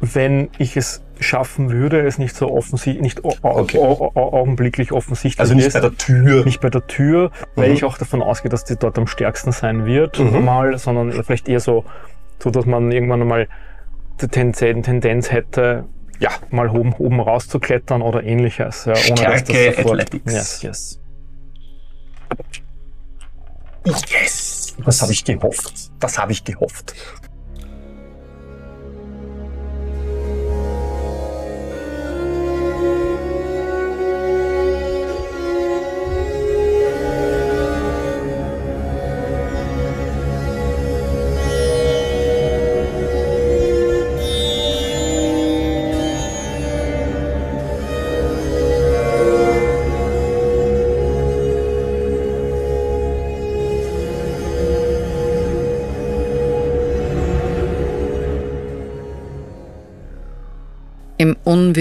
Wenn ich es schaffen würde, es nicht so offensichtlich, nicht Okay. au- au- augenblicklich offensichtlich Also nicht ist. bei der Tür. nicht bei der Tür, weil Mhm. ich auch davon ausgehe, dass die dort am stärksten sein wird, Mhm. mal, sondern vielleicht eher so, so dass man irgendwann einmal die Tendenz, hätte, Ja. mal oben, oben rauszuklettern oder ähnliches. Ja, Stärke Athletics. Yes, yes. Yes! Das habe ich gehofft. Das habe ich gehofft.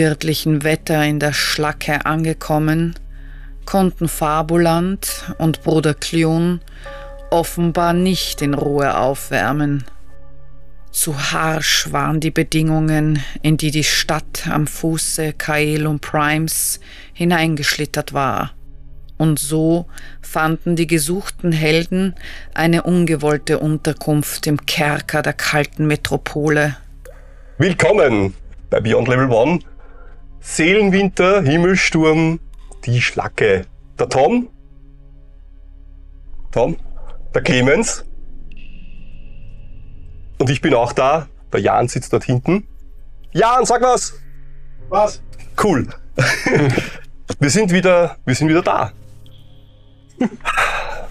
Unwirtlichen Wetter in der Schlacke angekommen, konnten Fabuland und Bruder Klion offenbar nicht in Ruhe aufwärmen. Zu harsch waren die Bedingungen, in die die Stadt am Fuße Kaelum Primes hineingeschlittert war. Und so fanden die gesuchten Helden eine ungewollte Unterkunft im Kerker der kalten Metropole. Willkommen bei Beyond Level 1. Seelenwinter, Himmelsturm, die Schlacke. Der Tom. Tom. Der Clemens. Und ich bin auch da. Der Jan sitzt dort hinten. Jan, sag was! Was? Cool. wir sind wieder, wir sind wieder da.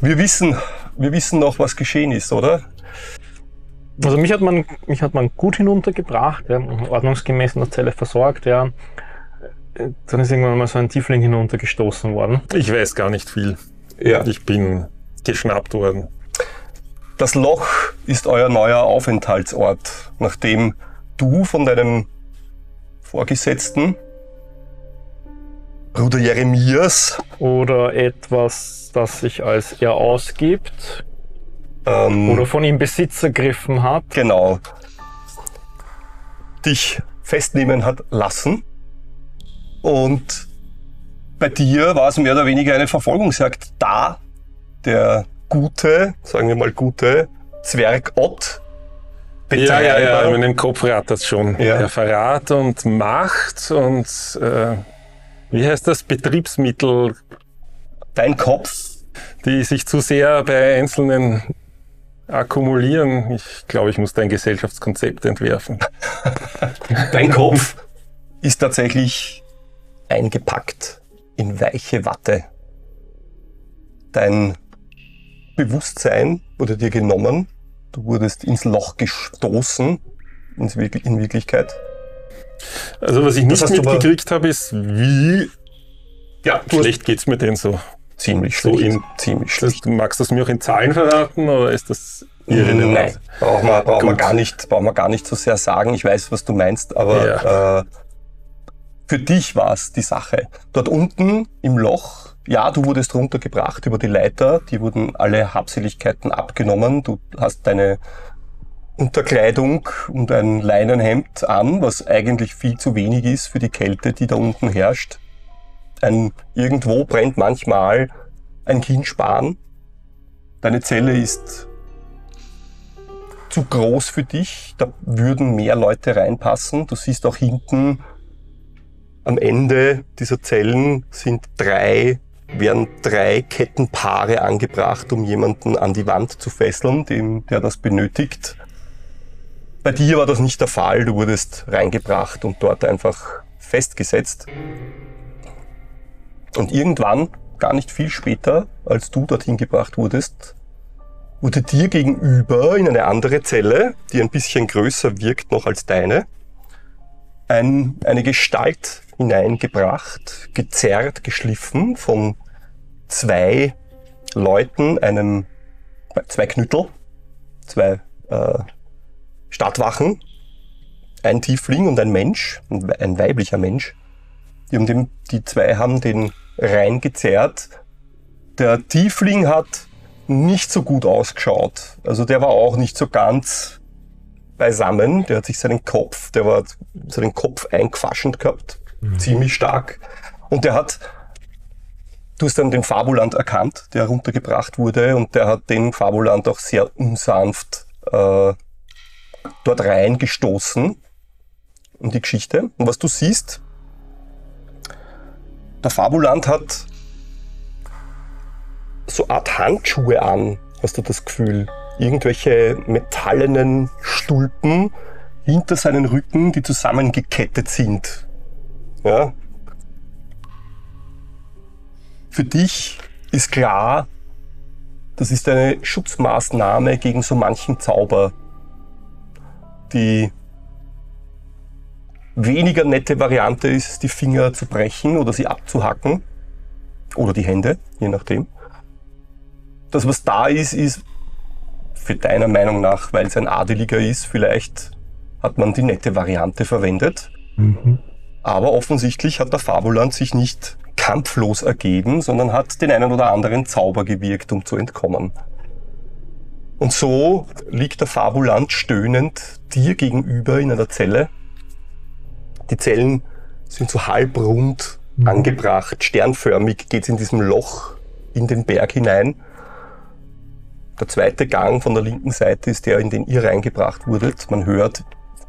Wir wissen, wir wissen noch, was geschehen ist, oder? Also mich hat man, mich hat man gut hinuntergebracht, ja, ordnungsgemäß in der Zelle versorgt, ja. Dann ist irgendwann mal so ein Tiefling hinuntergestoßen worden. Ich weiß gar nicht viel. Ja. Ich bin geschnappt worden. Das Loch ist euer neuer Aufenthaltsort, nachdem du von deinem Vorgesetzten, Bruder Jeremias, Oder etwas, das sich als er ausgibt, ähm, oder von ihm Besitz ergriffen hat. genau, dich festnehmen hat lassen. Und bei dir war es mehr oder weniger eine Verfolgungsjagd da. Der gute, sagen wir mal gute, Zwerg Ott Ja, ja, ja, in meinem Kopf rattert schon. Ja. Der Verrat und Macht und äh, wie heißt das? Betriebsmittel, dein Kopf die sich zu sehr bei Einzelnen akkumulieren. Ich glaube, ich muss da ein Gesellschaftskonzept entwerfen. Dein Kopf ist tatsächlich eingepackt in weiche Watte. Dein Bewusstsein wurde dir genommen. Du wurdest ins Loch gestoßen, in Wirklichkeit. Also was ich nicht mitgekriegt habe, ist, wie Ja, schlecht geht's mir denn so? ziemlich So schlecht. in- ziemlich schlecht. magst du das mir auch in Zahlen verraten oder ist das irrelevant? Nein, brauchen wir, brauchen wir, gar nicht, brauchen wir gar nicht so sehr sagen. Ich weiß, was du meinst, aber äh, für dich war es die Sache. Dort unten im Loch, ja, du wurdest runtergebracht über die Leiter, die wurden alle Habseligkeiten abgenommen. Du hast deine Unterkleidung und ein Leinenhemd an, was eigentlich viel zu wenig ist für die Kälte, die da unten herrscht. Ein, irgendwo brennt manchmal ein Kindspan. Deine Zelle ist zu groß für dich. Da würden mehr Leute reinpassen. Du siehst auch hinten am Ende dieser Zellen sind drei, werden drei Kettenpaare angebracht, um jemanden an die Wand zu fesseln, dem, der das benötigt. Bei dir war das nicht der Fall. Du wurdest reingebracht und dort einfach festgesetzt. Und irgendwann, gar nicht viel später, als du dorthin gebracht wurdest, wurde dir gegenüber in eine andere Zelle, die ein bisschen größer wirkt noch als deine, ein, eine Gestalt hineingebracht, gezerrt, geschliffen von zwei Leuten, einem, zwei Knüttel, zwei äh, Stadtwachen, ein Tiefling und ein Mensch, ein we- ein weiblicher Mensch. Die, haben dem, die zwei haben den reingezerrt. Der Tiefling hat nicht so gut ausgeschaut. Also der war auch nicht so ganz beisammen. Der hat sich seinen Kopf, der war seinen Kopf eingefaschend gehabt, mhm. ziemlich stark. Und der hat, du hast dann den Fabuland erkannt, der runtergebracht wurde, und der hat den Fabuland auch sehr unsanft äh, dort reingestoßen in die Geschichte. Und was du siehst, der Fabuland hat so Art Handschuhe an, hast du das Gefühl. Irgendwelche metallenen Stulpen hinter seinen Rücken, die zusammengekettet sind. Ja. Für dich ist klar, das ist eine Schutzmaßnahme gegen so manchen Zauber. Die weniger nette Variante ist, die Finger zu brechen oder sie abzuhacken. Oder die Hände, je nachdem das, was da ist, ist für deiner Meinung nach, weil es ein Adeliger ist, vielleicht hat man die nette Variante verwendet. Mhm. Aber offensichtlich hat der Fabuland sich nicht kampflos ergeben, sondern hat den einen oder anderen Zauber gewirkt, um zu entkommen. Und so liegt der Fabuland stöhnend dir gegenüber in einer Zelle. Die Zellen sind so halbrund mhm. angebracht, sternförmig geht es in diesem Loch in den Berg hinein. Der zweite Gang von der linken Seite ist der, in den ihr reingebracht wurdet. Man hört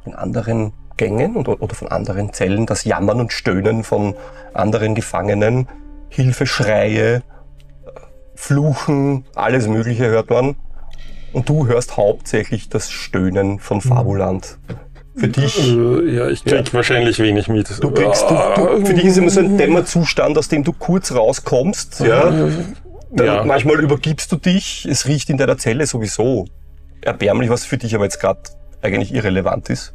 in anderen Gängen oder von anderen Zellen das Jammern und Stöhnen von anderen Gefangenen, Hilfeschreie, Fluchen, alles Mögliche hört man. Und du hörst hauptsächlich das Stöhnen von Fabuland. Für dich. Äh, ja, ich krieg ja. wahrscheinlich wenig mit. Du kriegst, du, du, für dich ist immer so ein Dämmerzustand, aus dem du kurz rauskommst. Ja. Ja. Manchmal übergibst du dich, es riecht in deiner Zelle sowieso erbärmlich, was für dich aber jetzt gerade eigentlich irrelevant ist.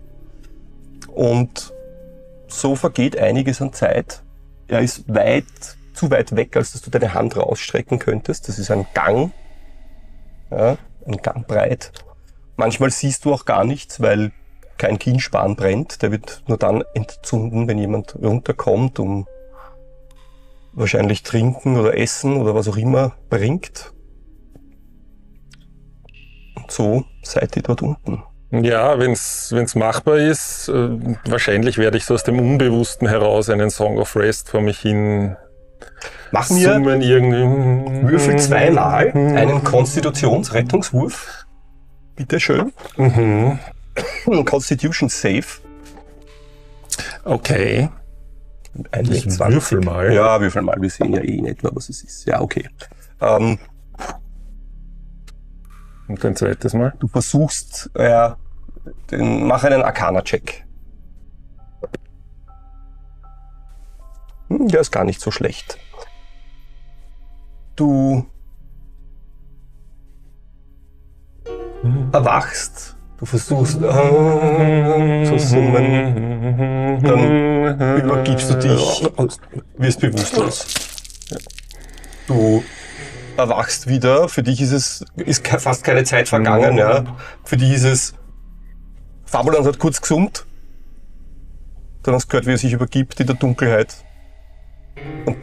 Und so vergeht einiges an Zeit. Er ist weit, zu weit weg, als dass du deine Hand rausstrecken könntest. Das ist ein Gang, ja, ein Gang breit. Manchmal siehst du auch gar nichts, weil kein Kienspan brennt. Der wird nur dann entzünden, wenn jemand runterkommt, um wahrscheinlich trinken oder essen oder was auch immer bringt. Und so seid ihr dort unten. Ja, wenn es machbar ist, äh, wahrscheinlich werde ich so aus dem Unbewussten heraus einen Song of Rest vor mich hin Mach mir summen irgendwie. Würfel zweimal einen Konstitutionsrettungswurf. Bitte schön. Mhm. Constitution Save. Okay. Eigentlich ich würfel mal. Ja, würfel mal. Wir sehen ja eh nicht mehr, was es ist. Ja, okay. Ähm, Und ein zweites Mal? Du versuchst, ja, den, mach einen Arcana-Check. Hm, der ist gar nicht so schlecht. Du erwachst Du versuchst äh, zu summen, dann übergibst du dich, wirst bewusstlos. Du erwachst wieder, für dich ist es ist fast keine Zeit vergangen, ja. Für dich ist es, Fabulan hat kurz gesummt, dann hast du gehört, wie er sich übergibt in der Dunkelheit. Und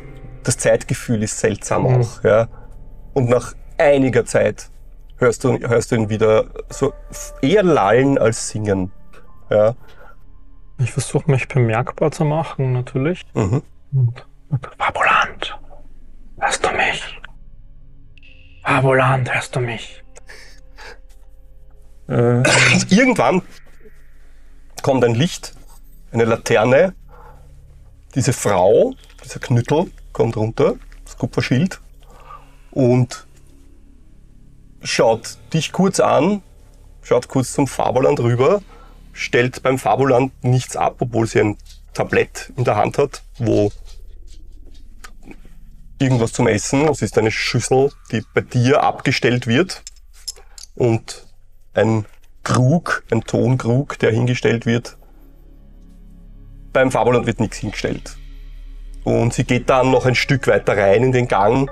das Zeitgefühl ist seltsam mhm. auch, ja. Und nach einiger Zeit hörst du, hörst du ihn wieder so eher lallen als singen. Ja. Ich versuche mich bemerkbar zu machen, natürlich. Mhm. Fabulant, hörst du mich? Fabulant, hörst du mich? Äh. Irgendwann kommt ein Licht, eine Laterne. Diese Frau, dieser Knüttel, kommt runter, das Kupferschild. Und schaut dich kurz an, schaut kurz zum Fabuland rüber, stellt beim Fabuland nichts ab, obwohl sie ein Tablett in der Hand hat, wo irgendwas zum Essen, es ist eine Schüssel, die bei dir abgestellt wird und ein Krug, ein Tonkrug, der hingestellt wird. Beim Fabuland wird nichts hingestellt. Und sie geht dann noch ein Stück weiter rein in den Gang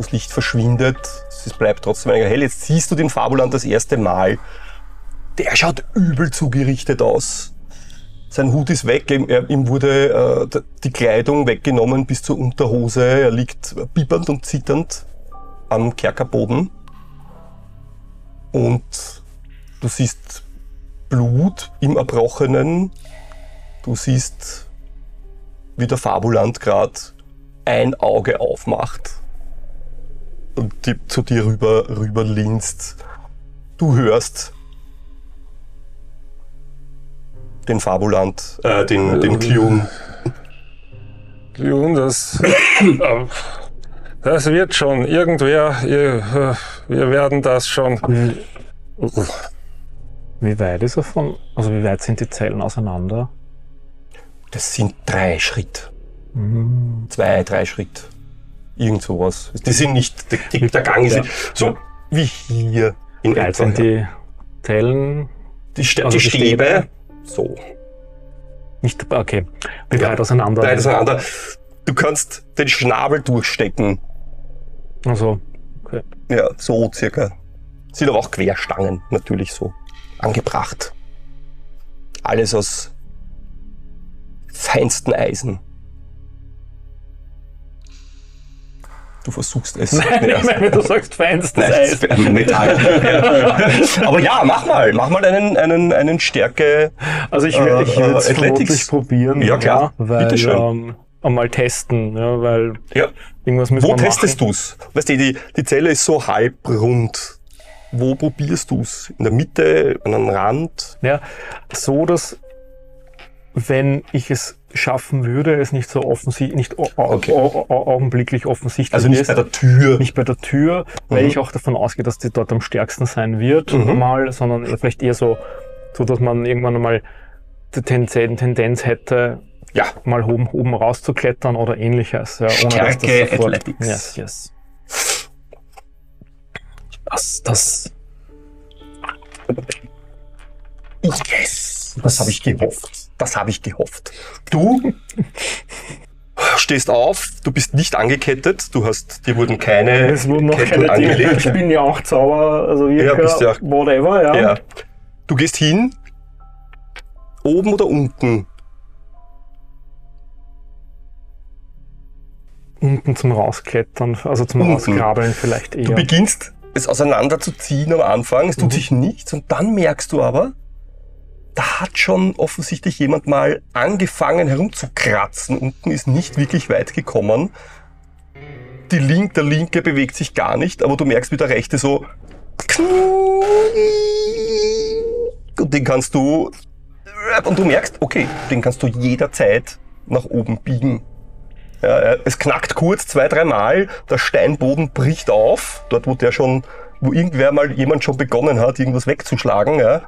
das Licht verschwindet, es bleibt trotzdem einiger hell. Jetzt siehst du den Fabuland das erste Mal. Der schaut übel zugerichtet aus. Sein Hut ist weg, ihm wurde äh, die Kleidung weggenommen bis zur Unterhose. Er liegt bibbernd und zitternd am Kerkerboden. Und du siehst Blut im Erbrochenen. Du siehst, wie der Fabulant gerade ein Auge aufmacht und die zu dir rüber, rüber linst. Du hörst den Fabulant, äh, den, den Klion. Klion, das, äh, das wird schon. Irgendwer, ihr, wir werden das schon. Wie weit ist er von, also wie weit sind die Zellen auseinander? Das sind drei Schritt. Zwei, drei Schritt. Irgend sowas. Die sind nicht, die, die, der Gang ist Ja. nicht so wie hier in weit etwa. sind die Zellen? Die, Stä also die Stäbe, Stäbe? so, Nicht, okay. Wie Ja. weit auseinander? weit auseinander. Du kannst den Schnabel durchstecken. Also, okay. Ja, so circa. Sind aber auch Querstangen, natürlich so. Angebracht. Alles aus feinsten Eisen. Du versuchst es. Nein, Ja. ich meine, wenn du sagst feinstes Nein, Eis. Metall. Ja. Aber ja, mach mal. Mach mal einen, einen, einen Stärke. Also ich, Äh, ich äh, würde es vermutlich probieren. Ja, klar. weil, Bitteschön. Ähm, einmal testen, ja, weil Ja. irgendwas müssen Wo wir machen. testest du's? Weißt du, die, die Zelle ist so halbrund. Wo probierst du's? In der Mitte, an einem Rand? Ja, so dass wenn ich es schaffen würde, es nicht so offensichtlich, nicht Okay. au- au- augenblicklich offensichtlich Also nicht ist, bei der Tür. nicht bei der Tür, weil Mhm. ich auch davon ausgehe, dass die dort am stärksten sein wird, Mhm. mal, sondern vielleicht eher so, so dass man irgendwann einmal die Tendenz, hätte, Ja. mal oben, oben rauszuklettern oder ähnliches. Ja, Stärke Athletics. Yes, yes. Das, das, Yes! Das habe ich gehofft. Das habe ich gehofft. Du stehst auf, du bist nicht angekettet, du hast, dir wurden keine es wurden noch Ketten keine Dinge. Ich angelegt. bin ja auch Zauber, also Ja, Wirker, bist ja whatever, ja. Ja. Du gehst hin, oben oder unten? Unten zum Rausklettern, also zum Unten. Rauskrabbeln vielleicht eher. Du beginnst es auseinanderzuziehen am Anfang, es tut Mhm. sich nichts und dann merkst du aber, da hat schon offensichtlich jemand mal angefangen herumzukratzen. Unten ist nicht wirklich weit gekommen. Die Link, der linke bewegt sich gar nicht, aber du merkst, wie der rechte so und den kannst du und du merkst, okay, den kannst du jederzeit nach oben biegen. Ja, es knackt kurz zwei, dreimal, der Steinboden bricht auf, dort wo der schon, wo irgendwer mal jemand schon begonnen hat, irgendwas wegzuschlagen. Ja.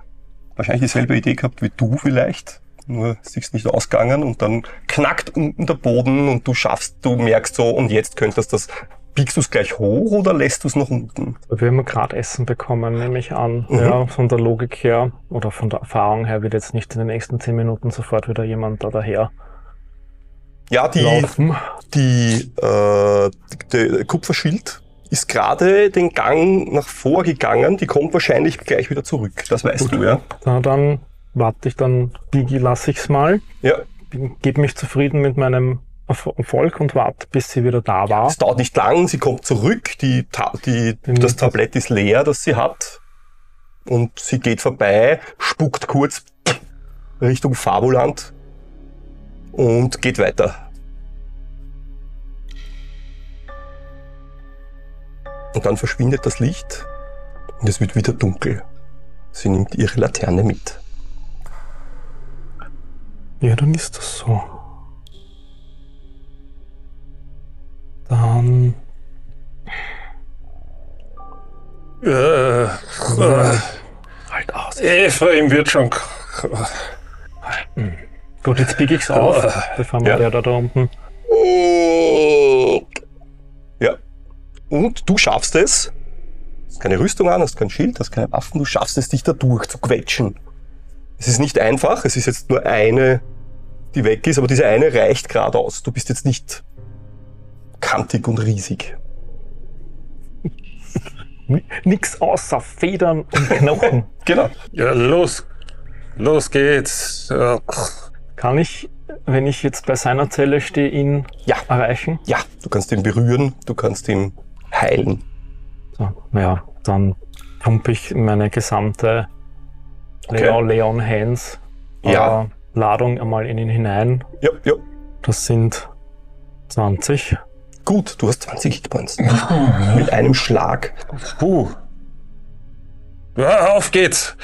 Wahrscheinlich dieselbe Idee gehabt wie du vielleicht, nur es ist nicht ausgegangen und dann knackt unten der Boden und du schaffst, du merkst so und jetzt könntest das, biegst du es gleich hoch oder lässt du es nach unten? Wir haben gerade Essen bekommen, nehme ich an. Mhm. Ja, von der Logik her oder von der Erfahrung her wird jetzt nicht in den nächsten zehn Minuten sofort wieder jemand da daher Ja, die, laufen. die, äh, der Kupferschild ist gerade den Gang nach vorgegangen, die kommt wahrscheinlich gleich wieder zurück, das weißt Gut. du, ja. Na, dann warte ich, dann biege, lasse ich's mal, Ja, gebe mich zufrieden mit meinem Erf- Erfolg und warte, bis sie wieder da war. Es dauert nicht lang, sie kommt zurück, die, die, das Tablett ist leer, das sie hat. Und sie geht vorbei, spuckt kurz Richtung Fabuland und geht weiter. Und dann verschwindet das Licht und es wird wieder dunkel. Sie nimmt ihre Laterne mit. Ja, dann ist das so. Dann Äh, äh, halt aus. Ephraim wird schon. Gut, jetzt biege ich's auf, bevor wir Ja. der da, da unten. Ja. Und du schaffst es. Hast keine Rüstung an, hast kein Schild, hast keine Waffen, du schaffst es, dich da durch zu quetschen. Es ist nicht einfach, es ist jetzt nur eine, die weg ist, aber diese eine reicht gerade aus. Du bist jetzt nicht kantig und riesig. Nix außer Federn und Knochen. Genau. Ja, los. Los geht's. Ja. Kann ich, wenn ich jetzt bei seiner Zelle stehe, ihn Ja. erreichen? Ja, du kannst ihn berühren, du kannst ihn heilen. So, ja, dann pumpe ich meine gesamte Okay. Leon, Leon Hans ja. äh, Ladung einmal in ihn hinein. Ja, ja. Das sind 20. Gut, du hast 20 Hitpoints. Mit einem Schlag. Puh. Ja, auf geht's.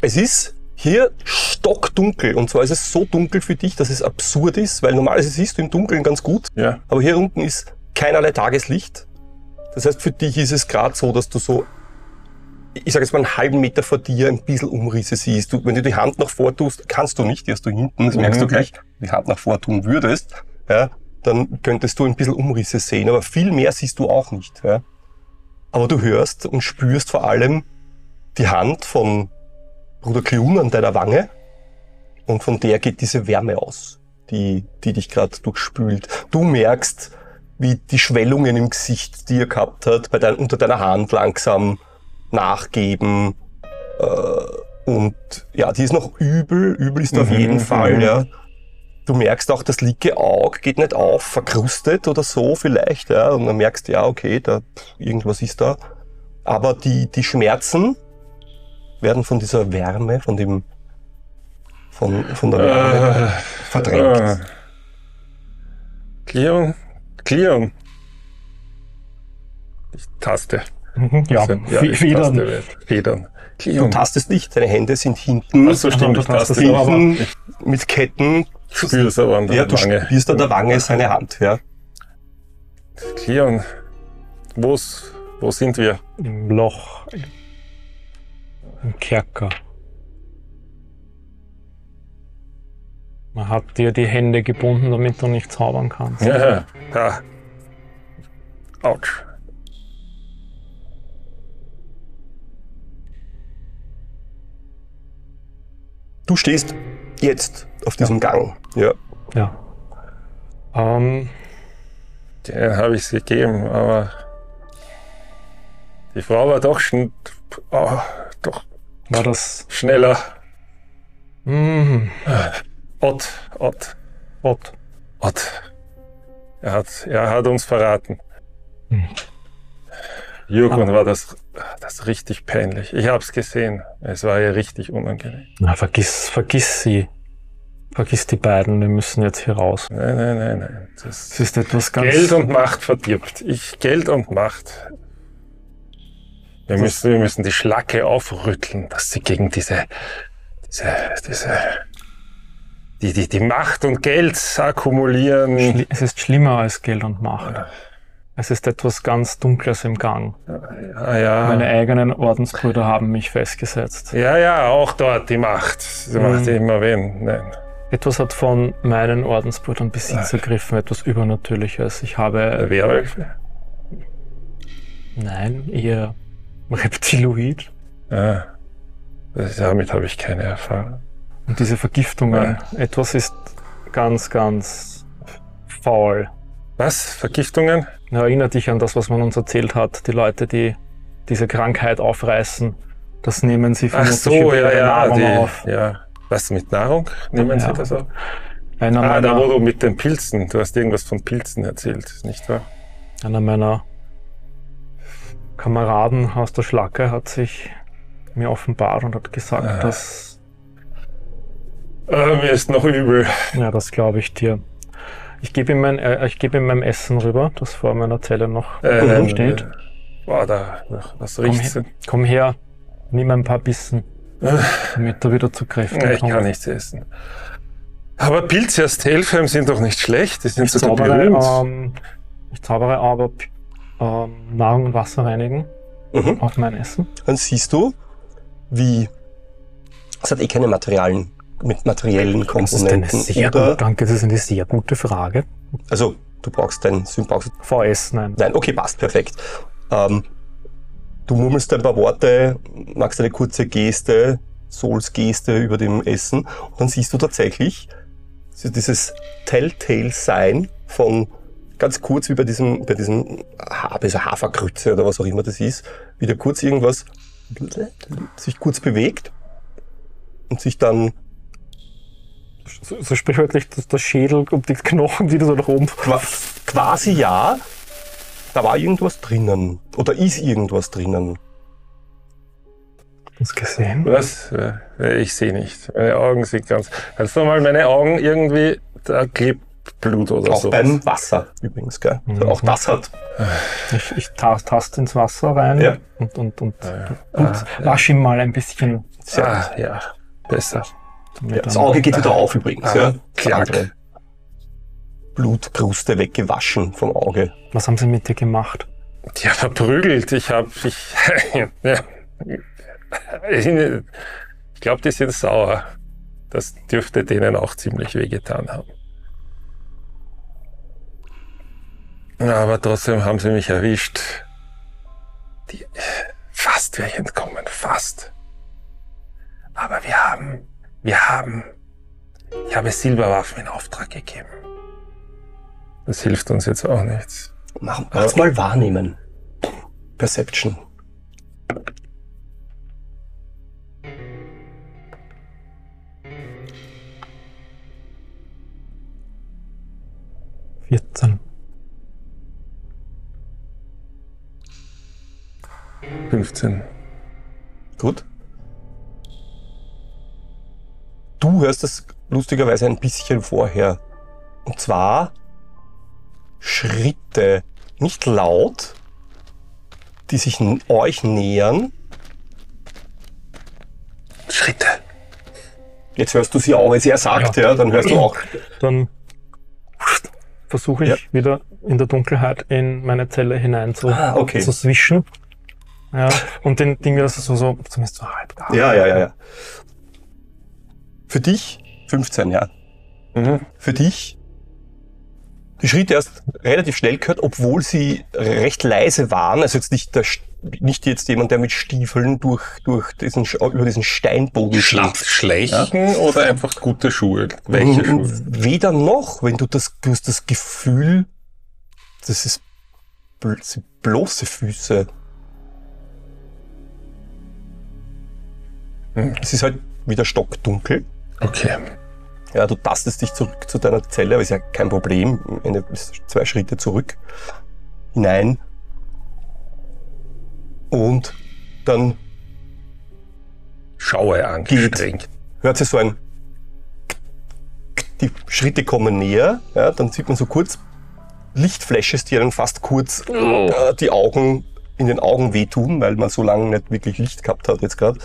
Es ist hier stockdunkel. Und zwar ist es so dunkel für dich, dass es absurd ist, weil normalerweise siehst du im Dunkeln ganz gut. Ja. Aber hier unten ist keinerlei Tageslicht. Das heißt, für dich ist es gerade so, dass du so, ich sage jetzt mal einen halben Meter vor dir ein bisschen Umrisse siehst. Du, wenn du die Hand nach vor tust, kannst du nicht, die hast du hinten, das merkst mhm. du gleich, die Hand nach vor tun würdest, ja, dann könntest du ein bisschen Umrisse sehen, aber viel mehr siehst du auch nicht. Ja. Aber du hörst und spürst vor allem die Hand von Bruder Klun an deiner Wange und von der geht diese Wärme aus, die, die dich gerade durchspült. Du merkst, wie die Schwellungen im Gesicht, die er gehabt hat, bei dein, unter deiner Hand langsam nachgeben. Äh, und ja, die ist noch übel, übel ist mhm, auf jeden Fall, ja. Du merkst auch, das linke Auge geht nicht auf, verkrustet oder so vielleicht, ja. Und dann merkst, ja, okay, da, irgendwas ist da. Aber die, die Schmerzen werden von dieser Wärme, von dem, von, von der Wärme äh, verdrängt. Äh. Cleon, Cleon. Ich taste. Mhm, ja, also, ja ich Federn. Taste Federn. Cleon. Du tastest nicht, deine Hände sind hinten. Ach so, stimmt, du tastest hinten mit Ketten spürst aber an der ja, du Wange. spürst an der Wange seine Hand, ja. Cleon, wo's, wo sind wir? Im Loch. Im Kerker. Man hat dir die Hände gebunden, damit du nicht zaubern kannst. Ja, ja. Autsch. Du stehst jetzt auf diesem ja. Gang. Ja. Ja. Ähm, Den habe ich es gegeben, aber die Frau war doch schon. Oh, doch. War das. Schneller. Mhm. Ott, Ott. Ott. Ott. Er hat, er hat uns verraten. Mhm. Jürgen war das, das richtig peinlich. Ich habe es gesehen. Es war ihr richtig unangenehm. Na, vergiss, vergiss sie. Vergiss die beiden, wir müssen jetzt hier raus. Nein, nein, nein, nein. Das, das ist etwas ganz. Geld und Macht verdirbt. Ich, Geld und Macht. Wir müssen, wir müssen die Schlacke aufrütteln, dass sie gegen diese, diese, diese, die, die, die Macht und Geld akkumulieren. Es ist schlimmer als Geld und Macht. Ja. Es ist etwas ganz Dunkles im Gang. Ja, ja. Meine eigenen Ordensbrüder haben mich festgesetzt. Ja, ja, auch dort die Macht. Sie mhm. macht immer wen. Nein. Etwas hat von meinen Ordensbrüdern Besitz ergriffen, etwas Übernatürliches. Ich habe. Werwölfe? Nein, eher Reptiloid. Ja. damit habe ich keine Erfahrung. Und diese Vergiftungen, ja. etwas ist ganz, ganz faul. Was? Vergiftungen? Erinnert dich an das, was man uns erzählt hat. Die Leute, die diese Krankheit aufreißen, das nehmen sie vermutlich Ach so, über ja, ja, Nahrung die, auf. Ja. Was mit Nahrung? Nehmen ja. sie das auf? Einer ah, da wo du mit den Pilzen, du hast irgendwas von Pilzen erzählt, nicht wahr? Einer meiner Kameraden aus der Schlacke hat sich mir offenbart und hat gesagt, ah. dass. Äh, mir ist noch übel. Ja, das glaube ich dir. Ich gebe ihm, mein, äh, ich ihm mein Essen rüber, das vor meiner Zelle noch äh, steht. Äh, boah, da, was riecht's komm, her, komm her, nimm ein paar Bissen, damit du wieder zu Kräften ja, ich kann nichts essen. Aber Pilze aus Telfheim sind doch nicht schlecht, die sind ich sogar zaubere, ähm, Ich zaubere aber ähm, Nahrung und Wasser reinigen mhm. auf mein Essen. Dann siehst du, wie es hat eh keine Materialien mit materiellen Komponenten. Das ist eine sehr gut, danke, das ist eine sehr gute Frage. Also, du brauchst dein brauchst VS, nein. Nein, okay, passt, perfekt. Ähm, du murmelst ein paar Worte, machst eine kurze Geste, Souls-Geste über dem Essen und dann siehst du tatsächlich dieses Telltale-Sign von ganz kurz wie bei diesem, bei diesem Hafergrütze oder was auch immer das ist, wieder kurz irgendwas sich kurz bewegt und sich dann so, so sprichwörtlich das, das Schädel und die Knochen, die da so nach oben. Quasi ja. Da war irgendwas drinnen. Oder ist irgendwas drinnen. das gesehen? Was? Äh, Ich sehe nicht. Meine Augen sind ganz. Kannst du mal meine Augen irgendwie. Da klebt Blut oder Auch so. beim Wasser übrigens, gell? Also auch das hat. Ich, ich ta- taste ins Wasser rein Ja. und, und, und, und wasch ihm mal ein bisschen. Sehr Ah, ja. Besser. Ja, das Auge geht wieder auf übrigens. Ah, ja. klack. Blutkruste weggewaschen vom Auge. Was haben sie mit dir gemacht? Ja, verprügelt. Ich habe. Ich, ich glaube, die sind sauer. Das dürfte denen auch ziemlich wehgetan haben. Aber trotzdem haben sie mich erwischt. Die, fast wäre ich entkommen, fast. Aber wir haben, wir haben, ich habe Silberwaffen in Auftrag gegeben. Das hilft uns jetzt auch nichts. Mach, mach's mal wahrnehmen. Perception. Vierzehn. 15. Gut. Du hörst das lustigerweise ein bisschen vorher. Und zwar Schritte, nicht laut, die sich euch nähern. Schritte. Jetzt hörst du sie auch, wenn sie er sagt, ja, dann hörst du auch. Dann versuche ich Ja. wieder in der Dunkelheit in meine Zelle hinein zu, Ah, okay. zu swischen. Ja, und den Ding wieder so, so zumindest so halb. Ja, ja, ja, ja. Für dich 15, ja. Mhm. Für dich die Schritte erst relativ schnell gehört, obwohl sie recht leise waren. Also jetzt nicht, der, St- nicht jetzt jemand, der mit Stiefeln durch, durch diesen, über diesen Steinboden schlägt. schleichen oder einfach gute Schuhe? Welche Schuhe? Weder noch, wenn du das, du hast das Gefühl, das ist bl- sind bloße Füße. Es ist halt wieder stockdunkel. Okay. Ja, du tastest dich zurück zu deiner Zelle, aber ist ja kein Problem. Du zwei Schritte zurück, hinein. Und dann Schaue angestrengt. hört sich so ein die Schritte kommen näher, ja, dann sieht man so kurz Lichtflashes, die einen fast kurz äh, die Augen in den Augen wehtun, weil man so lange nicht wirklich Licht gehabt hat jetzt gerade.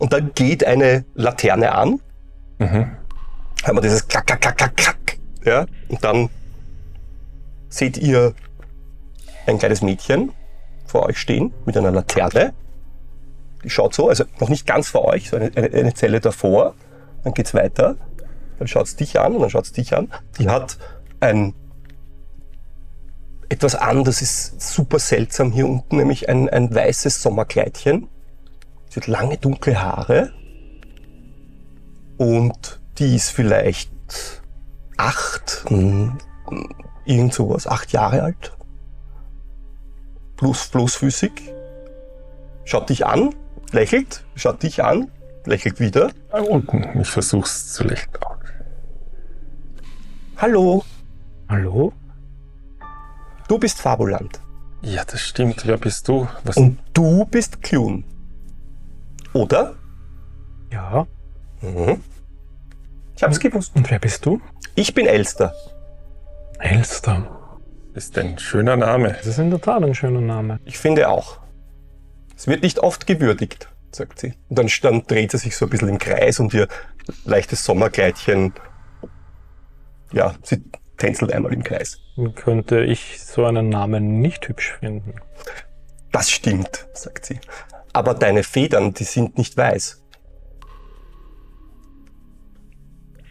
Und dann geht eine Laterne an, Mhm. haben wir dieses Klack, Klack, Klack, Klack, Klack, ja, und dann seht ihr ein kleines Mädchen vor euch stehen mit einer Laterne. Die schaut so, also noch nicht ganz vor euch, so eine, eine, eine Zelle davor. Dann geht's weiter. Dann schaut's dich an und dann schaut's dich an. Die hat ein etwas an, das ist super seltsam hier unten, nämlich ein, ein weißes Sommerkleidchen. Sie hat lange dunkle Haare und die ist vielleicht acht, hm, irgend sowas, acht Jahre alt. Bloß, bloßfüßig. Schaut dich an, lächelt, schaut dich an, lächelt wieder. Unten. Ich versuch's zu lächeln. Hallo, Hallo? du bist Fabuland. Ja, das stimmt. Wer bist du? Was? Und du bist Clune. Oder? Ja. Mhm. Ich hab's gewusst. Und wer bist du? Ich bin Elster. Elster. ist ein schöner Name. Das ist in der Tat ein schöner Name. Ich finde auch. Es wird nicht oft gewürdigt, sagt sie. Und dann, dann dreht sie sich so ein bisschen im Kreis und ihr leichtes Sommerkleidchen, ja, sie tänzelt einmal im Kreis. Könnte ich so einen Namen nicht hübsch finden. Das stimmt, sagt sie. Aber deine Federn, die sind nicht weiß.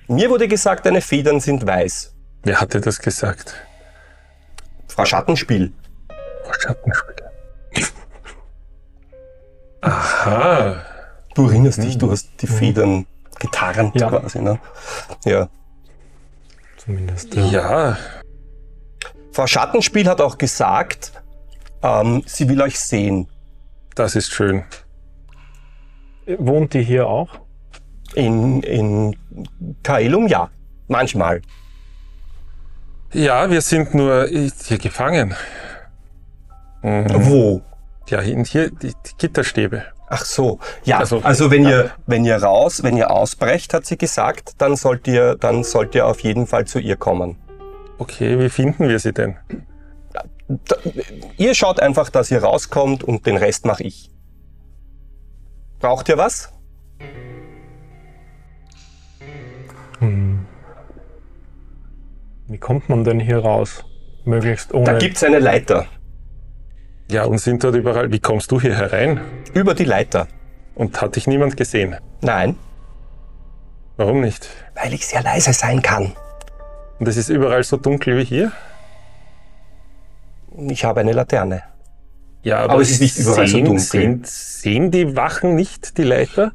Mir wurde gesagt, deine Federn sind weiß. Wer hatte das gesagt? Frau Schattenspiel. Frau Schattenspiel. Aha. Du erinnerst dich, du hast die Federn getarnt Ja. quasi, ne? Ja. Zumindest. Ja. Frau Schattenspiel hat auch gesagt, ähm, sie will euch sehen. Das ist schön. Wohnt die hier auch? In, in Kaelum, ja. Manchmal. Ja, wir sind nur hier gefangen. Mhm. Wo? Ja, hier die, die Gitterstäbe. Ach so, ja. Also, also wenn ihr wenn ihr raus, wenn ihr ausbrecht, hat sie gesagt, dann sollt ihr dann sollt ihr auf jeden Fall zu ihr kommen. Okay, wie finden wir sie denn? Da, ihr schaut einfach, dass ihr rauskommt und den Rest mache ich. Braucht ihr was? Hm. Wie kommt man denn hier raus? Möglichst ohne. Da gibt's eine Leiter. Ja, und sind dort überall. Wie kommst du hier herein? Über die Leiter. Und hat dich niemand gesehen? Nein. Warum nicht? Weil ich sehr leise sein kann. Und es ist überall so dunkel wie hier? Ich habe eine Laterne. Ja, aber, aber es ist nicht überall sehen, so dunkel. Sehen, sehen die Wachen nicht die Leiter?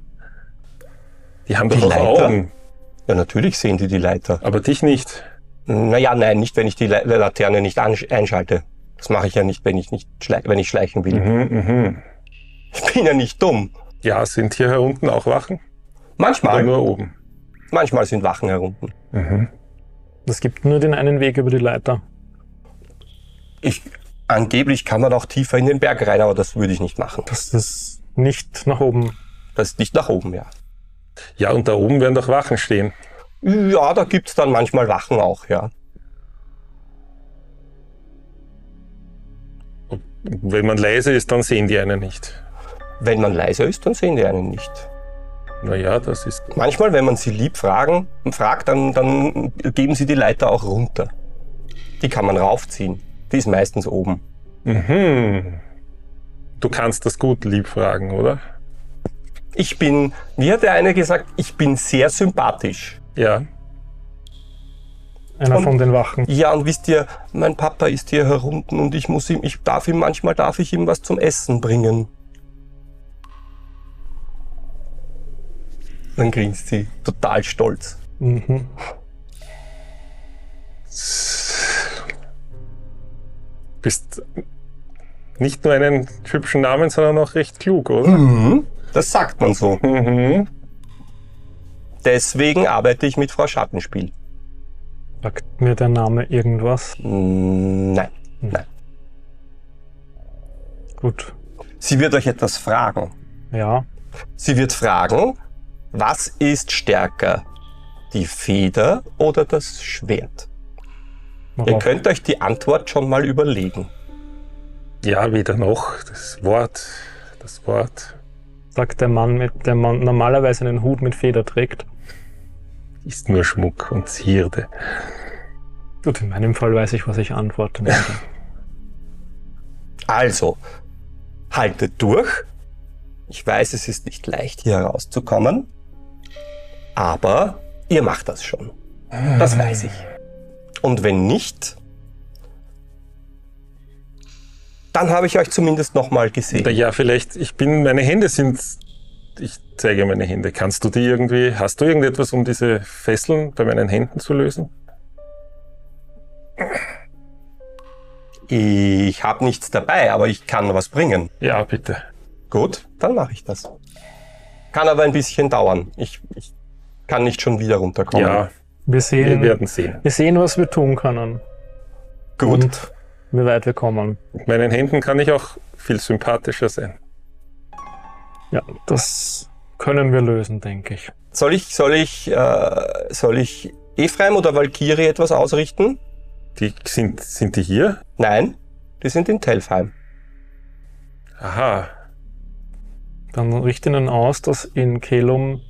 Die haben die doch Leiter? Augen. Ja, natürlich sehen die die Leiter. Aber dich nicht. Naja, nein, nicht, wenn ich die Laterne nicht einschalte. Das mache ich ja nicht, wenn ich nicht wenn ich schleichen will. Mhm, mh. Ich bin ja nicht dumm. Ja, sind hier herunten auch Wachen? Manchmal. Oder nur oben? Manchmal sind Wachen herunten. Mhm. Es gibt nur den einen Weg über die Leiter. Ich, angeblich kann man auch tiefer in den Berg rein, aber das würde ich nicht machen. Das ist nicht nach oben. Das ist nicht nach oben, ja. Ja, und da oben werden doch Wachen stehen. Ja, da gibt's dann manchmal Wachen auch, ja. Wenn man leise ist, dann sehen die einen nicht. Wenn man leise ist, dann sehen die einen nicht. Naja, das ist. Manchmal, wenn man sie lieb fragen, fragt, dann, dann geben sie die Leiter auch runter. Die kann man raufziehen. Die ist meistens oben. Mhm. Du kannst das gut lieb fragen, oder? Ich bin, wie hat der eine gesagt, ich bin sehr sympathisch. Ja. Einer und, von den Wachen. Ja, und wisst ihr, mein Papa ist hier herunten und ich muss ihm, ich darf ihm, manchmal darf ich ihm was zum Essen bringen. Dann grinst sie, total stolz. Mhm. Bist nicht nur einen hübschen Namen, sondern auch recht klug, oder? Mhm. Das sagt man so. Mhm. Deswegen arbeite ich mit Frau Schattenspiel. Sagt mir der Name irgendwas? Nein, hm. nein. Gut. Sie wird euch etwas fragen. Ja. Sie wird fragen, was ist stärker, die Feder oder das Schwert? Worauf? Ihr könnt euch die Antwort schon mal überlegen. Ja, weder noch. Das Wort, das Wort. Sagt der Mann, mit dem man normalerweise einen Hut mit Feder trägt ist nur Schmuck und Zierde. Gut, in meinem Fall weiß ich, was ich antworten werde. Also, haltet durch. Ich weiß, es ist nicht leicht, hier herauszukommen. Aber ihr macht das schon. Das weiß ich. Und wenn nicht, dann habe ich euch zumindest nochmal gesehen. Ja, vielleicht, ich bin, meine Hände sind ich zeige meine Hände. Kannst du die irgendwie, hast du irgendetwas, um diese Fesseln bei meinen Händen zu lösen? Ich habe nichts dabei, aber ich kann was bringen. Ja, bitte. Gut, dann mache ich das. Kann aber ein bisschen dauern. Ich, ich kann nicht schon wieder runterkommen. Ja, wir, sehen, wir werden sehen. Wir sehen, was wir tun können. Gut. Und wie weit wir kommen. Mit meinen Händen kann ich auch viel sympathischer sein. Ja, das können wir lösen, denke ich. Soll ich, soll ich, äh, soll ich Ephraim oder Valkyrie etwas ausrichten? Die sind, sind die hier? Nein, die sind in Telfheim. Aha. Dann richte ihnen aus, dass in Kelum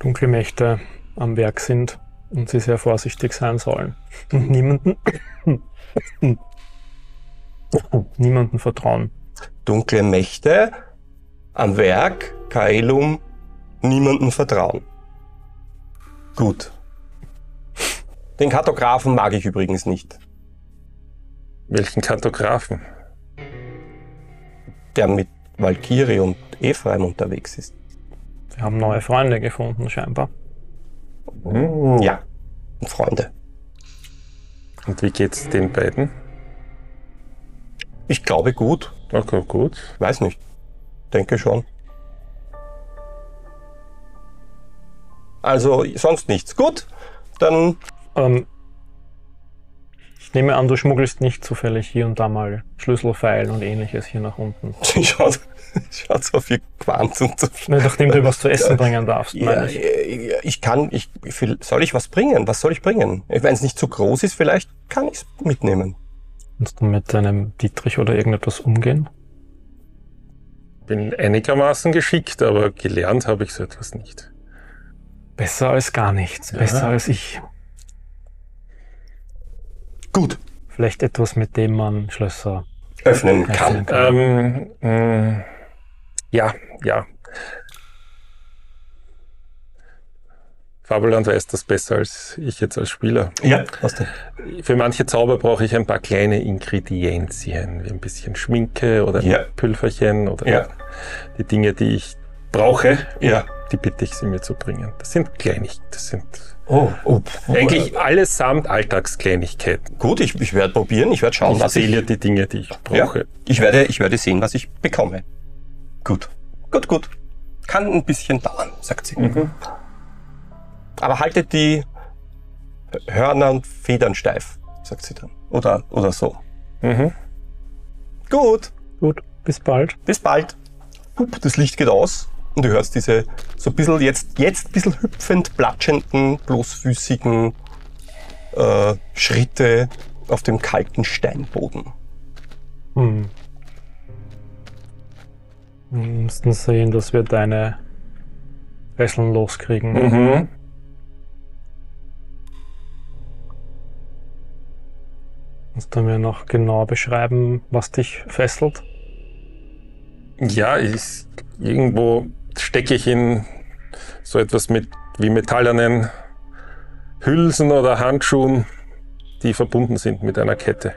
dunkle Mächte am Werk sind und sie sehr vorsichtig sein sollen. Und niemanden, niemanden vertrauen dunkle Mächte am Werk, Kaelum, niemandem vertrauen. Gut. Den Kartografen mag ich übrigens nicht. Welchen Kartografen? Der mit Valkyrie und Ephraim unterwegs ist. Sie haben neue Freunde gefunden, scheinbar. Hm, ja, Freunde. Und wie geht's den beiden? Ich glaube gut. Okay, gut. Weiß nicht. Denke schon. Also sonst nichts. Gut, dann. Ähm, Ich nehme an, du schmuggelst nicht zufällig hier und da mal Schlüsselpfeil und ähnliches hier nach unten. Schaut, schaut so viel Quant und so. Nachdem du was zu essen bringen darfst, Ja, meine ich. ich. ich kann, ich, soll ich was bringen? Was soll ich bringen? Wenn es nicht zu groß ist, vielleicht kann ich es mitnehmen. Kannst du mit deinem Dietrich oder irgendetwas umgehen? Bin einigermaßen geschickt, aber gelernt habe ich so etwas nicht. Besser als gar nichts. Ja. Besser als ich. Gut, Vielleicht etwas, mit dem man Schlösser öffnen öffnen kann. kann. Ähm, mh, ja, ja. Fabuland weiß das besser als ich jetzt als Spieler. Ja, was denn? Für manche Zauber brauche ich ein paar kleine Ingredienzien, wie ein bisschen Schminke oder Ja. Pülferchen oder Ja. die Dinge, die ich brauche, Ja. die bitte ich sie mir zu bringen. Das sind Kleinig, das sind Oh, oh. eigentlich allesamt Alltagskleinigkeiten. Gut, ich, ich werde probieren, ich werde schauen, Ich was ich, zähle die Dinge, die ich ja, brauche. ich, werde, ich werde sehen, was ich bekomme. Gut, gut, gut. Kann ein bisschen dauern, sagt sie. Mhm. Aber haltet die Hörner und Federn steif, sagt sie dann. Oder, oder so. Mhm. Gut, Gut, bis bald. bis bald. Hup, das Licht geht aus und du hörst diese so ein bisschen jetzt, jetzt ein bisschen hüpfend, platschenden, bloßfüßigen äh, Schritte auf dem kalten Steinboden. Hm. Wir müssten sehen, dass wir deine Fesseln loskriegen. Mhm. Kannst du mir noch genau beschreiben, was dich fesselt? Ja, ich, irgendwo stecke ich in so etwas mit wie metallenen Hülsen oder Handschuhen, die verbunden sind mit einer Kette.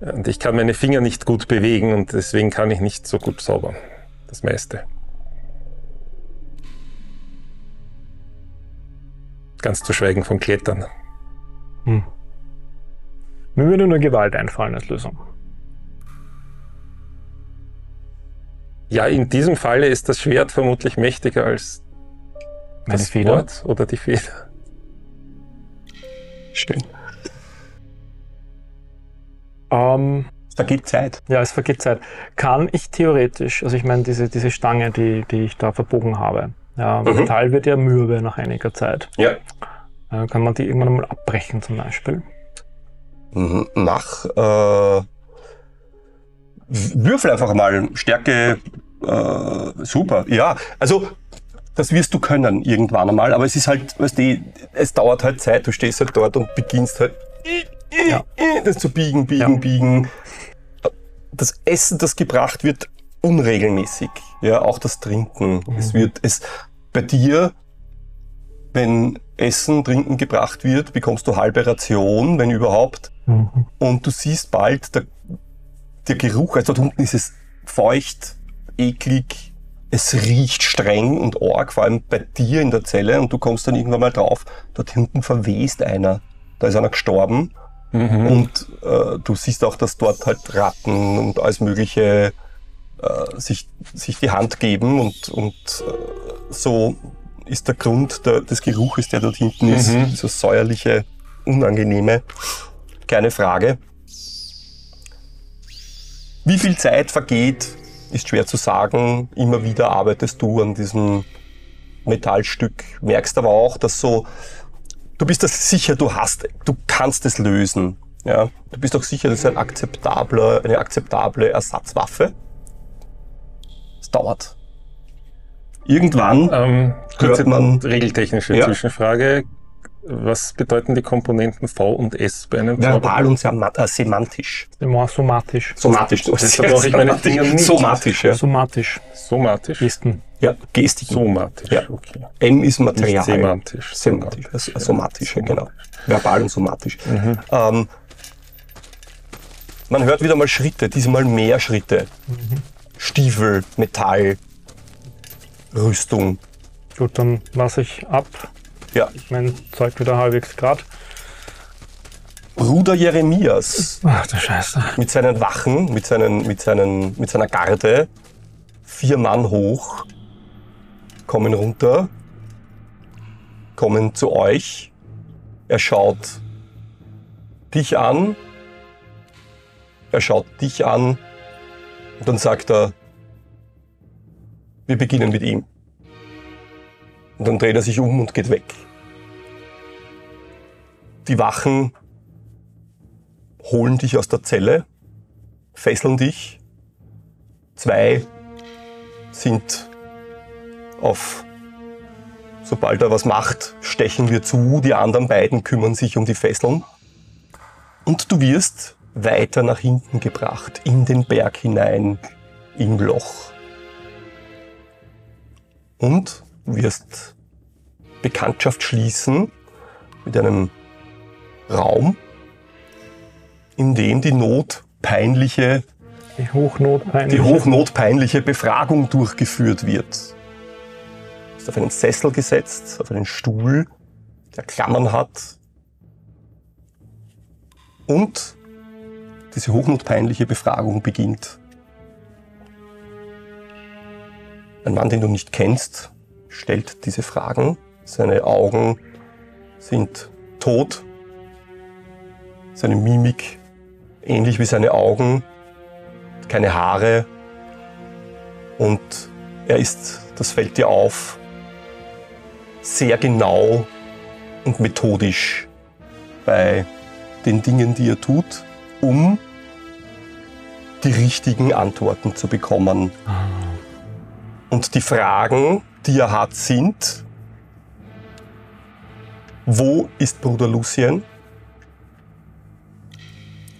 Und ich kann meine Finger nicht gut bewegen und deswegen kann ich nicht so gut zaubern. Das meiste. Ganz zu schweigen von Klettern. Hm. Mir würde nur Gewalt einfallen als Lösung. Ja, in diesem Falle ist das Schwert vermutlich mächtiger als Meine das Feder? Wort oder die Feder. Schön. Ähm, Es vergeht Zeit. ja, es vergeht Zeit. Kann ich theoretisch, also ich meine, diese, diese Stange, die, die ich da verbogen habe, ja, Mhm. Metall wird ja mürbe nach einiger Zeit. Ja. Äh, kann man die irgendwann mal abbrechen zum Beispiel? Mhm. Mach. Äh, würfel einfach mal. Stärke. Äh, super. Ja, also das wirst du können irgendwann einmal, aber es ist halt, weißt du, es dauert halt Zeit. Du stehst halt dort und beginnst halt Ja. das zu biegen, biegen, Ja. biegen. Das Essen, das gebracht wird, unregelmäßig. Ja, auch das Trinken. Es wird es bei dir, wenn Essen, Trinken gebracht wird, bekommst du halbe Ration, wenn überhaupt. Mhm. Und du siehst bald, der, der Geruch, also dort unten ist es feucht, eklig, es riecht streng und arg, vor allem bei dir in der Zelle. Und du kommst dann irgendwann mal drauf, dort hinten verwest einer. Da ist einer gestorben. Mhm. Und äh, du siehst auch, dass dort halt Ratten und alles Mögliche äh, sich, sich die Hand geben. Und, und äh, so ist der Grund der, des Geruches, der dort hinten ist, Mhm. dieses säuerliche, unangenehme. Keine Frage. Wie viel Zeit vergeht, ist schwer zu sagen. Immer wieder arbeitest du an diesem Metallstück, merkst aber auch, dass so, du bist das sicher, du hast, du kannst es lösen. Ja, du bist auch sicher, das ist ein akzeptabler, eine akzeptable Ersatzwaffe. Es dauert. Irgendwann Ähm, Hört man- regeltechnische Ja. Zwischenfrage. Was bedeuten die Komponenten V und S bei einem verbal und sema- äh, semantisch. Somatisch. Somatisch. Deshalb brauche ich meine Finger nicht. Somatisch, ja. Somatisch. Somatisch? Gesten. Ja, Gestik. Somatisch, Ja. okay. M ist Material. Nicht semantisch. Semantisch, also somatisch, ja, genau. Verbal und somatisch. Mhm. Ähm, man hört wieder mal Schritte, diesmal mehr Schritte. Stiefel, Metall, Rüstung. Gut, dann lasse ich ab. Ja, Mein Zeug wieder halbwegs grad. Bruder Jeremias Ach du Scheiße. mit seinen Wachen, mit, seinen, mit, seinen, mit seiner Garde, vier Mann hoch, kommen runter, kommen zu euch. Er schaut dich an, er schaut dich an und dann sagt er, wir beginnen mit ihm. Und dann dreht er sich um und geht weg. Die Wachen holen dich aus der Zelle, fesseln dich. Zwei sind auf, sobald er was macht, stechen wir zu. Die anderen beiden kümmern sich um die Fesseln. Und du wirst weiter nach hinten gebracht, in den Berg hinein, im Loch. Und wirst Bekanntschaft schließen mit einem Raum, in dem die notpeinliche, Die hochnotpeinliche. die hochnotpeinliche Befragung durchgeführt wird. Du bist auf einen Sessel gesetzt, auf einen Stuhl, der Klammern hat. Und diese hochnotpeinliche Befragung beginnt. Ein Mann, den du nicht kennst, stellt diese Fragen. Seine Augen sind tot. Seine Mimik ähnlich wie seine Augen. Keine Haare. Und er ist, das fällt dir auf, sehr genau und methodisch bei den Dingen, die er tut, um die richtigen Antworten zu bekommen. Und die Fragen, die er hat, sind, wo ist Bruder Lucien?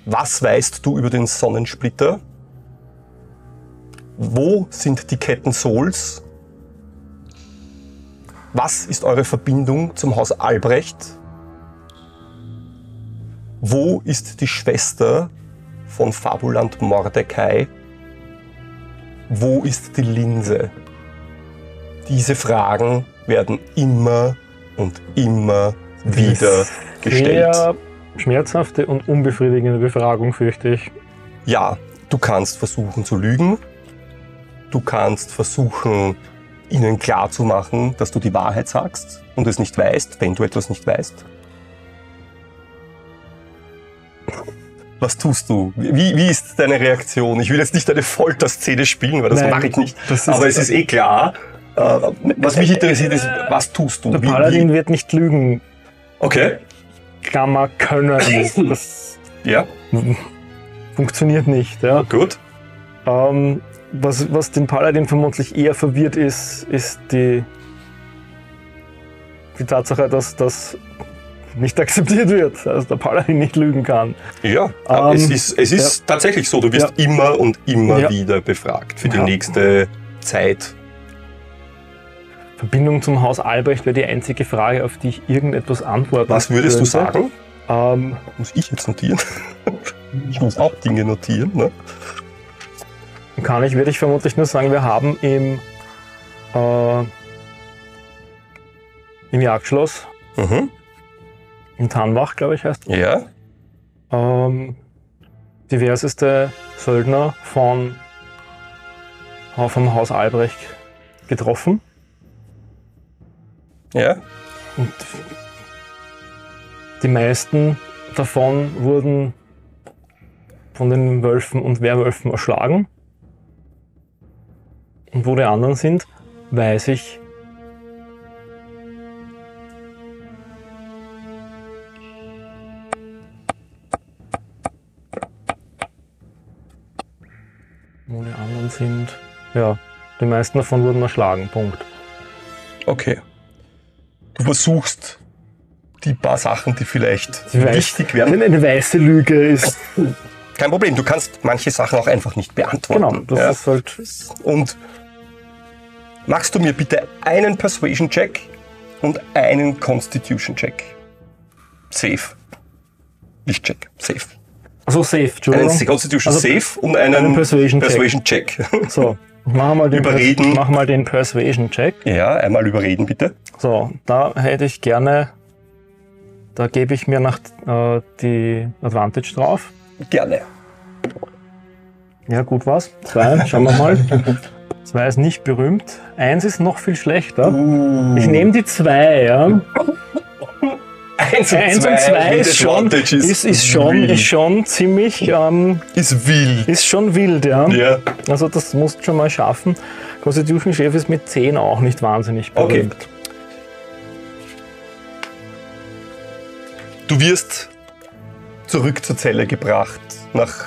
Was weißt du über den Sonnensplitter? Wo sind die Ketten Souls? Was ist eure Verbindung zum Haus Albrecht? Wo ist die Schwester von Fabuland Mordecai? Wo ist die Linse? Diese Fragen werden immer und immer wieder gestellt. Sehr schmerzhafte und unbefriedigende Befragung, fürchte ich. Ja, du kannst versuchen zu lügen. Du kannst versuchen, ihnen klarzumachen, dass du die Wahrheit sagst und es nicht weißt, wenn du etwas nicht weißt. Was tust du? Wie, wie ist deine Reaktion? Ich will jetzt nicht eine Folterszene spielen, weil das Nein, mache ich nicht. Aber es ist eh klar. Äh, was mich interessiert ist, was tust du? Der Paladin wird nicht lügen, okay, Klammer können. Das, ja, funktioniert nicht. Ja. gut. Ähm, was, was den Paladin vermutlich eher verwirrt ist, ist die, die Tatsache, dass das nicht akzeptiert wird, dass der Paladin nicht lügen kann. Ja, Ähm, es ist, es ist tatsächlich so. Du wirst immer und immer Ja. wieder befragt für die Ja. nächste Zeit. Verbindung zum Haus Albrecht wäre die einzige Frage, auf die ich irgendetwas antworten Was würdest du könnte. sagen? Ähm, Muss ich jetzt notieren? Ich muss auch Dinge notieren. Ne? kann ich, würde ich vermutlich nur sagen, wir haben im, äh, im Jagdschloss, Mhm. im Tannbach, glaube ich, heißt Ja. ähm, diverseste Söldner von, vom Haus Albrecht getroffen. Ja. Und die meisten davon wurden von den Wölfen und Werwölfen erschlagen. Und wo die anderen sind, weiß ich. Wo die anderen sind. Ja, die meisten davon wurden erschlagen. Punkt. Okay. Du versuchst die paar Sachen, die vielleicht weiß- wichtig werden. Eine weiße Lüge ist. Kein Problem, du kannst manche Sachen auch einfach nicht beantworten. Genau, das ja? ist halt. Und machst du mir bitte einen Persuasion-Check und einen Constitution-Check. Safe. Nicht Check, safe. Also safe, Einen Entschuldigung. Constitution Also Safe und einen, einen Persuasion-Check. Persuasion-Check. So, ich mache mal den, Überreden. Pers- mach mal den Persuasion-Check. ja, einmal überreden bitte. So, da hätte ich gerne. Da gebe ich mir nach äh, die Advantage drauf. Gerne. Ja, gut war's. Zwei, schauen wir mal. Zwei ist nicht berühmt. Eins ist noch viel schlechter. Uh. Ich nehme die zwei, ja. Eins und Eins zwei und zwei mit ist schon, ist ist, ist, schon, wild. ist schon ziemlich, ähm, Ist wild. ist schon wild, ja. Ja. Also das musst du schon mal schaffen. Constitution Chef ist mit 10 auch nicht wahnsinnig Okay. berühmt. Du wirst zurück zur Zelle gebracht nach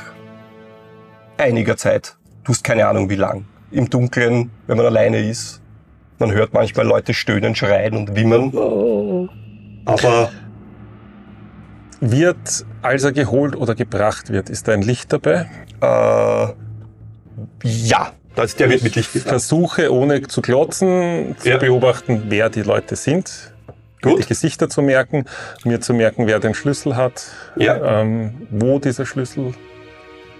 einiger Zeit. Du hast keine Ahnung wie lang. Im Dunkeln, wenn man alleine ist. Man hört manchmal Leute stöhnen, schreien und wimmern. Aber Wird, als er geholt oder gebracht wird, ist da ein Licht dabei? äh, ja, das, der wird mit Licht gebracht. Versuche, ohne zu glotzen, zu Ja. beobachten, wer die Leute sind. Gut. die Gesichter zu merken, mir zu merken, wer den Schlüssel hat, Ja. ähm, wo dieser Schlüssel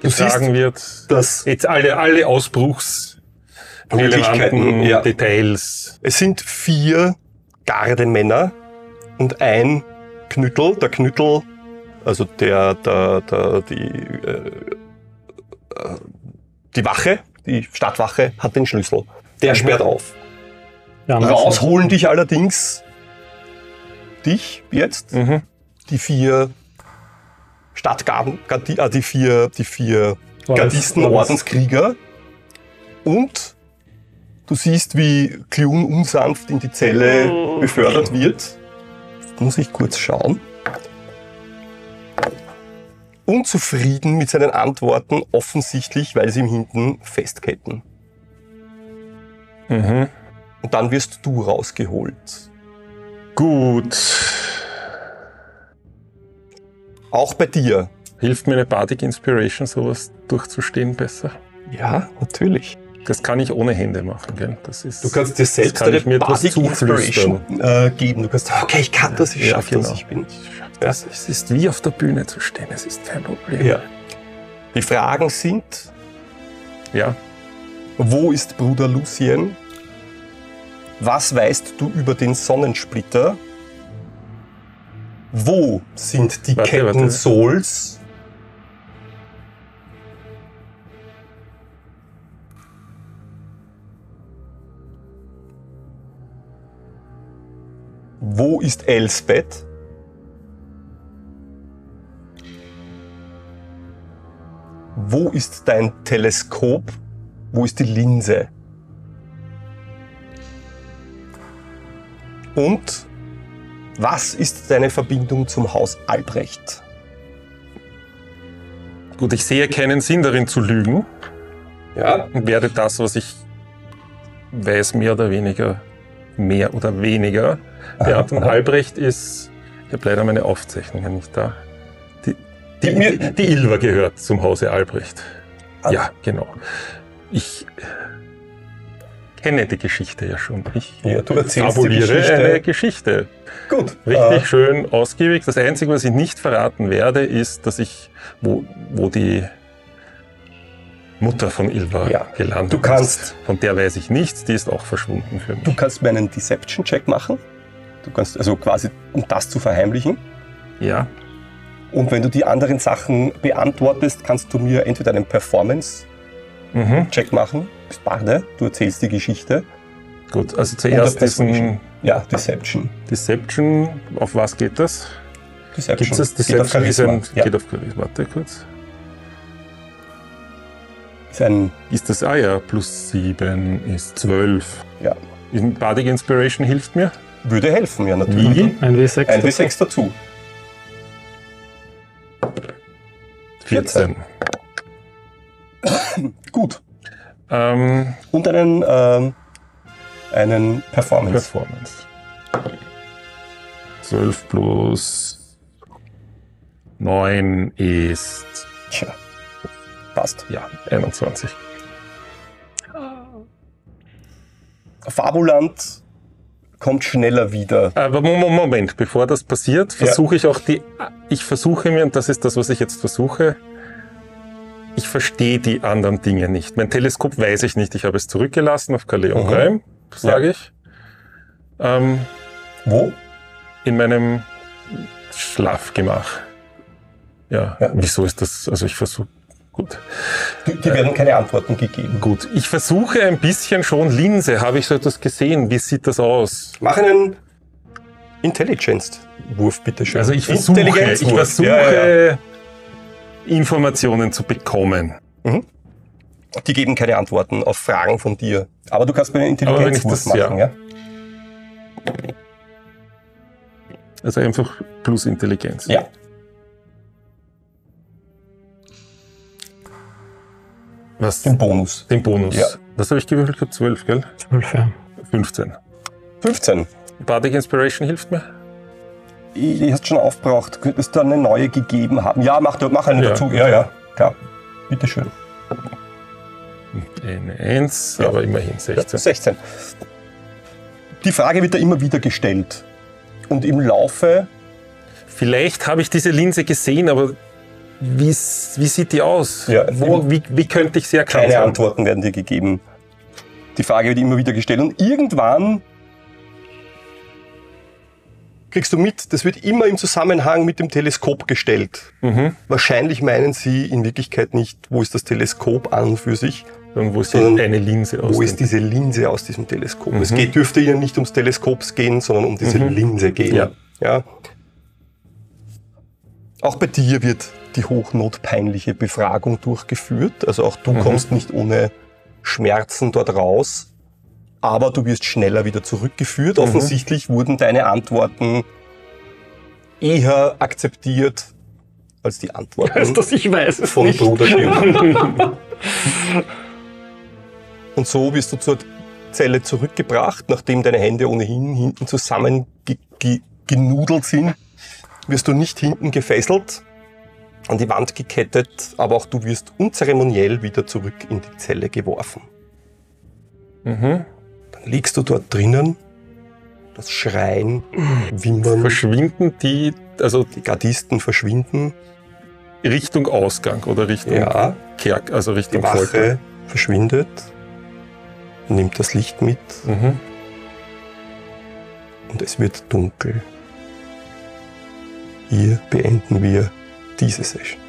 getragen wird. dass Jetzt alle, alle ausbruchsrelevanten Möglichkeiten, ja. Details. es sind vier Gardemänner und ein Knüttel. Der Knüttel, also der, der, der die, äh, äh, die Wache, die Stadtwache, hat den Schlüssel. Der sperrt auf. Ja, man Rausholen dich allerdings dich jetzt Mhm. die vier Stadtgarden, Gardi- äh, die vier, die vier Gardisten, Ordens- Ordenskrieger und du siehst, wie Clun unsanft in die Zelle befördert wird. Muss ich kurz schauen. Unzufrieden mit seinen Antworten, offensichtlich, weil sie ihm hinten festketten. Mhm. Und dann wirst du rausgeholt. Gut. Auch bei dir. Hilft mir eine Bardic Inspiration, sowas durchzustehen besser? Ja, natürlich. Das kann ich ohne Hände machen, gell? Das ist, Du kannst dir selbst kann eine ich zuflüstern. Inspiration äh, geben. Du kannst, okay, ich kann das, ich Ja, schaff das, genau. ich bin. Das, es ist wie auf der Bühne zu stehen, es ist kein Problem. Ja. Die Fragen sind, ja. wo ist Bruder Lucien? Was weißt du über den Sonnensplitter? Wo sind die Warte, Ketten warte. Souls? Wo ist Elsbeth? Wo ist dein Teleskop? Wo ist die Linse? Und was ist deine Verbindung zum Haus Albrecht? Gut, ich sehe keinen Sinn darin zu lügen Ja. und werde das, was ich weiß, mehr oder weniger, mehr oder weniger beantworten. aha. Albrecht ist, ich habe leider meine Aufzeichnungen nicht da. Die, mir- die, Ilva gehört zum Hause Albrecht. Ah. Ja, genau. Ich kenne die Geschichte ja schon. Ich Ja, du erzählst die Geschichte. eine Geschichte. Gut. Richtig Äh, schön ausgiebig. Das Einzige, was ich nicht verraten werde, ist, dass ich, wo, wo die Mutter von Ilva Ja. gelandet Du kannst- ist. Von der weiß ich nichts, die ist auch verschwunden für mich. du kannst mir einen Deception-Check machen. Du kannst also quasi, um das zu verheimlichen. Ja, Und wenn du die anderen Sachen beantwortest, kannst du mir entweder einen Performance-Check mhm. machen. Du bist Barde, du erzählst die Geschichte. gut. Also zuerst diesen Ja, Deception. Deception. Auf was geht das? Deception. Gibt es Geht auf Deception? Ist ein, Charisma. ja. Geht auf Charisma. Warte kurz. ist ein, Ist das, ah ja, plus 7 ist 12. ja, Bardic Inspiration hilft mir. würde helfen, ja natürlich. Wie? Ein W6. Ein dazu. W6 dazu. 14. Gut. Ähm, Und einen, ähm, einen Performance. Performance. 12 plus 9 ist, Tja. Passt. ja, 21. Fabuland kommt schneller wieder. Aber Mo- Mo- Moment, bevor das passiert, Ja. versuche ich auch die, ich versuche mir, und das ist das, was ich jetzt versuche, ich verstehe die anderen Dinge nicht. Mein Teleskop weiß ich nicht, ich habe es zurückgelassen auf Calais und Mhm. Graham, sage ich. Ähm, Wo? in meinem Schlafgemach. Ja, Ja. wieso ist das, also ich versuche, gut. Die, die werden keine Antworten gegeben. Gut, ich versuche ein bisschen schon Linse. Habe ich so etwas gesehen? Wie sieht das aus? Mach einen Intelligence-Check. Wurf, bitteschön. Also ich versuche, ich versuche Ja, ja. Informationen zu bekommen. Die geben keine Antworten auf Fragen von dir. Aber du kannst mir einen Intelligenzwurf das- machen, ja. Also einfach plus Intelligenz. Ja. Was? Den Bonus. Den Bonus. Ja. Was habe ich gewürfelt gehabt? 12, gell? 12, ja. 15. 15. Bardic Inspiration hilft mir. Die hast schon aufgebraucht. Könntest du eine neue gegeben haben? Ja, mach, mach eine Ja. dazu. Ja, ja, klar. Bitteschön. Eine 1, Ja. aber immerhin 16. 16. Die Frage wird da immer wieder gestellt. Und im Laufe, Vielleicht habe ich diese Linse gesehen, aber wie, sieht die aus? Ja, Wo, wie, wie könnte ich sie erkennen? keine Antworten werden dir gegeben. Die Frage wird immer wieder gestellt. Und irgendwann kriegst du mit, das wird immer im Zusammenhang mit dem Teleskop gestellt. Mhm. Wahrscheinlich meinen sie in Wirklichkeit nicht, wo ist das Teleskop an und für sich, Und wo Sondern eine Linse aus? wo ist diese Linse aus diesem Teleskop. Es Mhm. geht, dürfte ihnen nicht ums Teleskops gehen, sondern um diese Mhm. Linse gehen. Ja. Ja. Auch bei dir wird die hochnotpeinliche Befragung durchgeführt. Also auch du Mhm. kommst nicht ohne Schmerzen dort raus, aber du wirst schneller wieder zurückgeführt. Mhm. Offensichtlich wurden deine Antworten eher akzeptiert als die Antworten Heißt das, ich weiß es von nicht. Bruder. Und so wirst du zur Zelle zurückgebracht, nachdem deine Hände ohnehin hinten zusammen ge sind, wirst du nicht hinten gefesselt, an die Wand gekettet, aber auch du wirst unzeremoniell wieder zurück in die Zelle geworfen. Mhm. Dann liegst du dort drinnen, das Schreien, Wimmern, Verschwinden die, also die Gardisten verschwinden, Richtung Ausgang oder Richtung ja, Kerk, also die Richtung Folter. Wache verschwindet, nimmt das Licht mit, Mhm. und es wird dunkel. Hier beenden wir diese Session.